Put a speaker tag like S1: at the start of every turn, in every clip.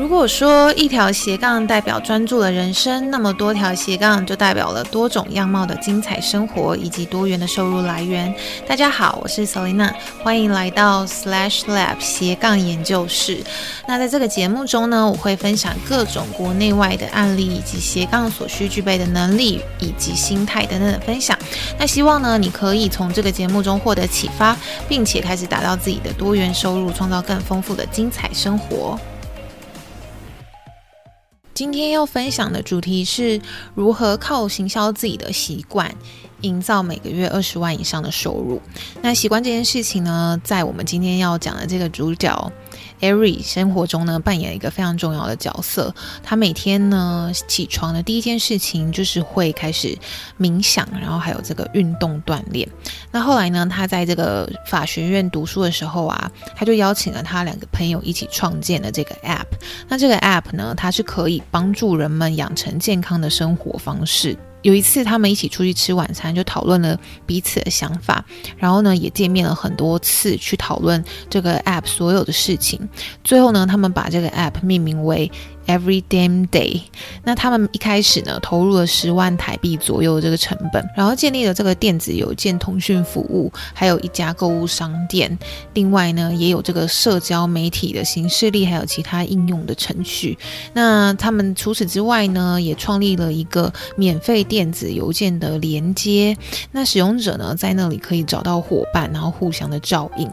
S1: 如果说一条斜杠代表专注的人生，那么多条斜杠就代表了多种样貌的精彩生活以及多元的收入来源。大家好，我是 Selina，欢迎来到 Slash Lab 斜杠研究室。那在这个节目中呢，我会分享各种国内外的案例，以及斜杠所需具备的能力以及心态等等的分享。那希望呢，你可以从这个节目中获得启发，并且开始打造自己的多元收入，创造更丰富的精彩生活。今天要分享的主题是如何靠行销自己的习惯，营造每个月二十万以上的收入。那习惯这件事情呢，在我们今天要讲的这个主角。Ari 生活中呢，扮演一个非常重要的角色。他每天呢，起床的第一件事情就是会开始冥想，然后还有这个运动锻炼。那后来呢，他在这个法学院读书的时候啊，他就邀请了他两个朋友一起创建了这个 App。那这个 App 呢，它是可以帮助人们养成健康的生活方式。有一次，他们一起出去吃晚餐，就讨论了彼此的想法，然后呢，也见面了很多次，去讨论这个 App 所有的事情。最后呢，他们把这个 App 命名为 Every Damn Day，那他们一开始呢，投入了十万台币左右的这个成本，然后建立了这个电子邮件通讯服务，还有一家购物商店，另外呢，也有这个社交媒体的形式力，还有其他应用的程序。那他们除此之外呢，也创立了一个免费电子邮件的连接，那使用者呢，在那里可以找到伙伴，然后互相的照应。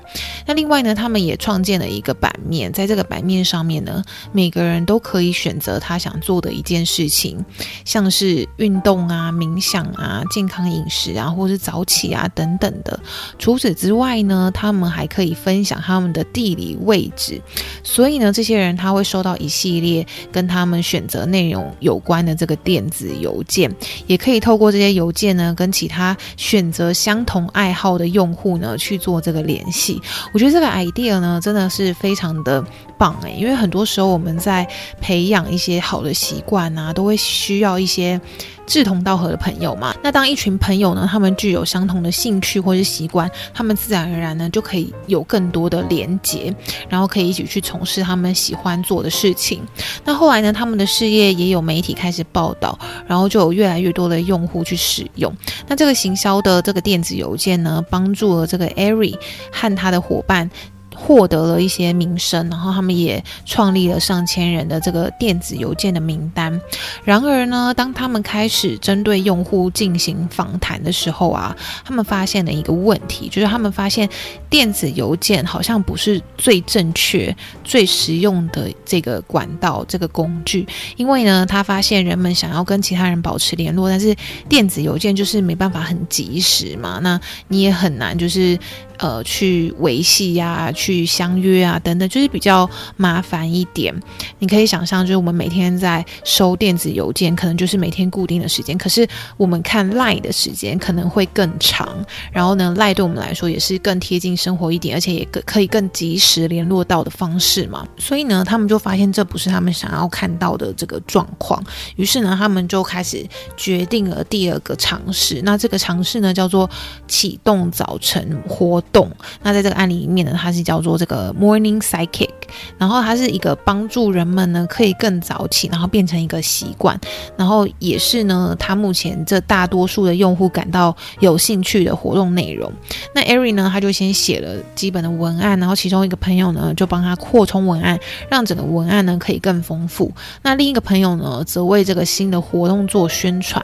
S1: 那另外呢，他们也创建了一个版面，在这个版面上面呢，每个人都可以。选择他想做的一件事情，像是运动啊、冥想啊、健康饮食啊，或是早起啊等等的。除此之外呢，他们还可以分享他们的地理位置，所以呢，这些人他会收到一系列跟他们选择内容有关的这个电子邮件，也可以透过这些邮件呢，跟其他选择相同爱好的用户呢去做这个联系。我觉得这个 idea 呢，真的是非常的棒诶，因为很多时候我们在培养一些好的习惯啊，都会需要一些志同道合的朋友嘛。那当一群朋友呢，他们具有相同的兴趣或是习惯，他们自然而然呢就可以有更多的连结，然后可以一起去从事他们喜欢做的事情。那后来呢，他们的事业也有媒体开始报道，然后就有越来越多的用户去使用。那这个行销的这个电子邮件呢，帮助了这个 Ari 和他的伙伴。获得了一些名声，然后他们也创立了上千人的这个电子邮件的名单。然而呢，当他们开始针对用户进行访谈的时候啊，他们发现了一个问题，就是他们发现电子邮件好像不是最正确、最实用的这个管道、这个工具。因为呢，他发现人们想要跟其他人保持联络，但是电子邮件就是没办法很及时嘛，那你也很难就是。呃，去维系呀，去相约啊，等等，就是比较麻烦一点。你可以想象，就是我们每天在收电子邮件，可能就是每天固定的时间。可是我们看 LINE 的时间可能会更长。然后呢，LINE 对我们来说也是更贴近生活一点，而且也更可以更及时联络到的方式嘛。所以呢，他们就发现这不是他们想要看到的这个状况。于是呢，他们就开始决定了第二个尝试。那这个尝试呢，叫做启动早晨活动。那在这个案例里面呢，它是叫做这个 Morning Sidekick，然后它是一个帮助人们呢可以更早起，然后变成一个习惯，然后也是呢，他目前这大多数的用户感到有兴趣的活动内容。那 Ari 呢，他就先写了基本的文案，然后其中一个朋友呢就帮他扩充文案，让整个文案呢可以更丰富。那另一个朋友呢，则为这个新的活动做宣传。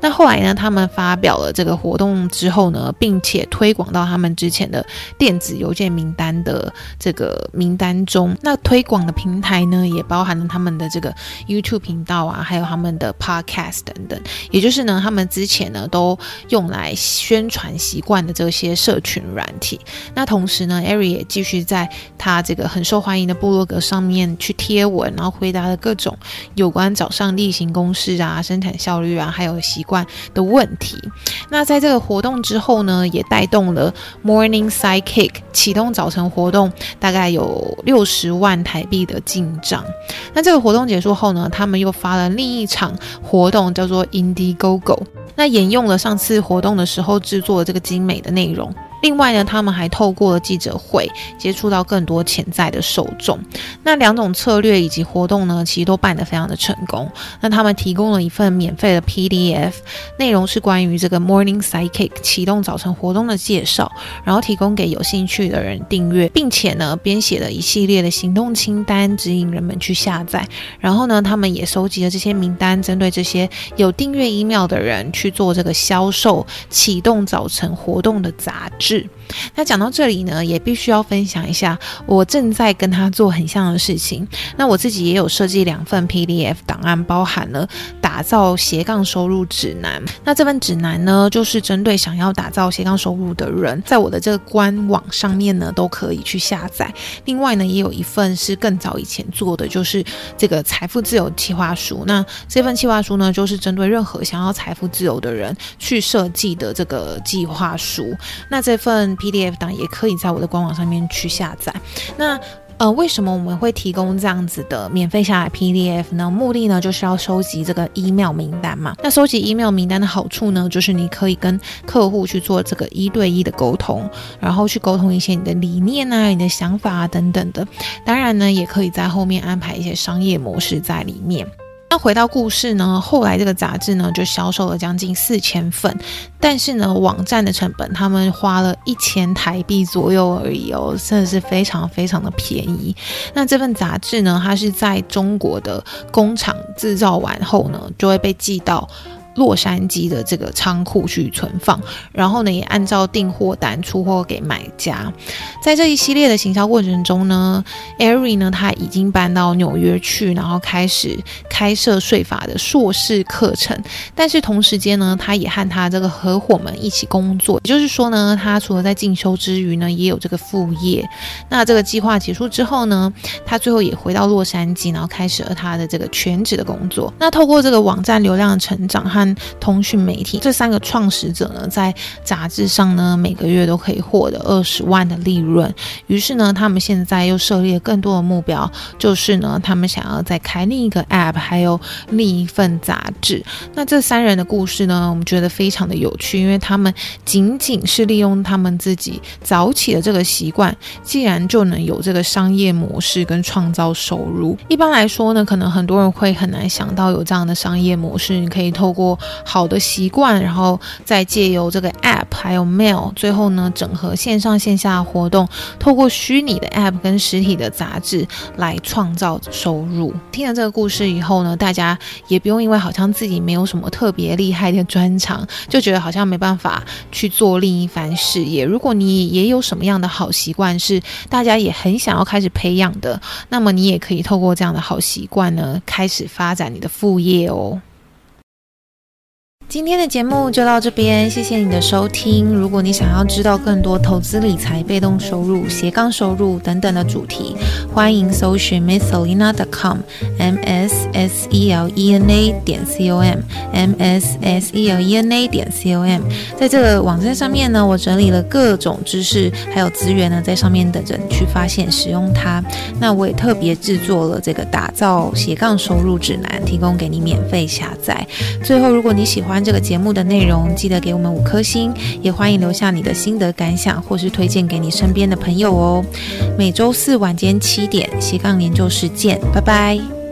S1: 那后来呢，他们发表了这个活动之后呢，并且推广到他们之前。的电子邮件名单的这个名单中，那推广的平台呢，也包含了他们的这个 YouTube 频道啊，还有他们的 Podcast 等等。也就是呢，他们之前呢都用来宣传习惯的这些社群软体。那同时呢，Ari 也继续在他这个很受欢迎的部落格上面去贴文，然后回答了各种有关早上例行公事啊、生产效率啊，还有习惯的问题。那在这个活动之后呢，也带动了 Morning Sidekick 启动早晨活动，大概有六十万台币的进账。那这个活动结束后呢，他们又发了另一场活动，叫做 Indiegogo。那沿用了上次活动的时候制作的这个精美的内容。另外呢，他们还透过了记者会接触到更多潜在的受众。那两种策略以及活动呢，其实都办得非常的成功。那他们提供了一份免费的 PDF，内容是关于这个 Morning Sidekick 启动早晨活动的介绍，然后提供给有兴趣的人订阅，并且呢，编写了一系列的行动清单，指引人们去下载。然后呢，他们也收集了这些名单，针对这些有订阅 email 的人去做这个销售，启动早晨活动的杂志。制。那讲到这里呢，也必须要分享一下，我正在跟他做很像的事情。那我自己也有设计两份 PDF 档案，包含了打造斜杠收入指南。那这份指南呢，就是针对想要打造斜杠收入的人，在我的这个官网上面呢，都可以去下载。另外呢，也有一份是更早以前做的，就是这个财富自由计划书。那这份计划书呢，就是针对任何想要财富自由的人去设计的这个计划书。那这份。PDF 档也可以在我的官网上面去下载。那呃，为什么我们会提供这样子的免费下载 PDF 呢？目的呢，就是要收集这个 email 名单嘛。那收集 email 名单的好处呢，就是你可以跟客户去做这个一对一的沟通，然后去沟通一些你的理念啊、你的想法啊等等的。当然呢，也可以在后面安排一些商业模式在里面。回到故事呢，后来这个杂志呢就销售了将近四千份，但是呢，网站的成本他们花了一千台币左右而已哦，真的是非常非常的便宜。那这份杂志呢，它是在中国的工厂制造完后呢，就会被寄到。洛杉矶的这个仓库去存放，然后呢，也按照订货单出货给买家。在这一系列的行销过程中呢，Ari 呢，他已经搬到纽约去，然后开始开设税法的硕士课程。但是同时间呢，他也和他这个合伙们一起工作，也就是说呢，他除了在进修之余呢，也有这个副业。那这个计划结束之后呢，他最后也回到洛杉矶，然后开始了他的这个全职的工作。那透过这个网站流量的成长和通讯媒体这三个创始者呢，在杂志上呢，每个月都可以获得二十万的利润。于是呢，他们现在又设立了更多的目标，就是呢，他们想要再开另一个 App，还有另一份杂志。那这三人的故事呢，我们觉得非常的有趣，因为他们仅仅是利用他们自己早起的这个习惯，竟然就能有这个商业模式跟创造收入。一般来说呢，可能很多人会很难想到有这样的商业模式，你可以透过好的习惯，然后再借由这个 App 还有 Mail，最后呢，整合线上线下活动，透过虚拟的 App 跟实体的杂志来创造收入。听了这个故事以后呢，大家也不用因为好像自己没有什么特别厉害的专长，就觉得好像没办法去做另一番事业。如果你也有什么样的好习惯是大家也很想要开始培养的，那么你也可以透过这样的好习惯呢，开始发展你的副业哦。今天的节目就到这边，谢谢你的收听。如果你想要知道更多投资理财、被动收入、斜杠收入等等的主题，欢迎搜寻 misselena.com，m s s e l e n a 点 c o m，m s s e l e n a 点 c o m。在这个网站上面呢，我整理了各种知识还有资源呢，在上面等着你去发现、使用它。那我也特别制作了这个打造斜杠收入指南，提供给你免费下载。最后，如果你喜欢这个节目的内容，记得给我们五颗星，也欢迎留下你的心得感想，或是推荐给你身边的朋友哦。每周四晚间七点，斜杠研究室见，拜拜。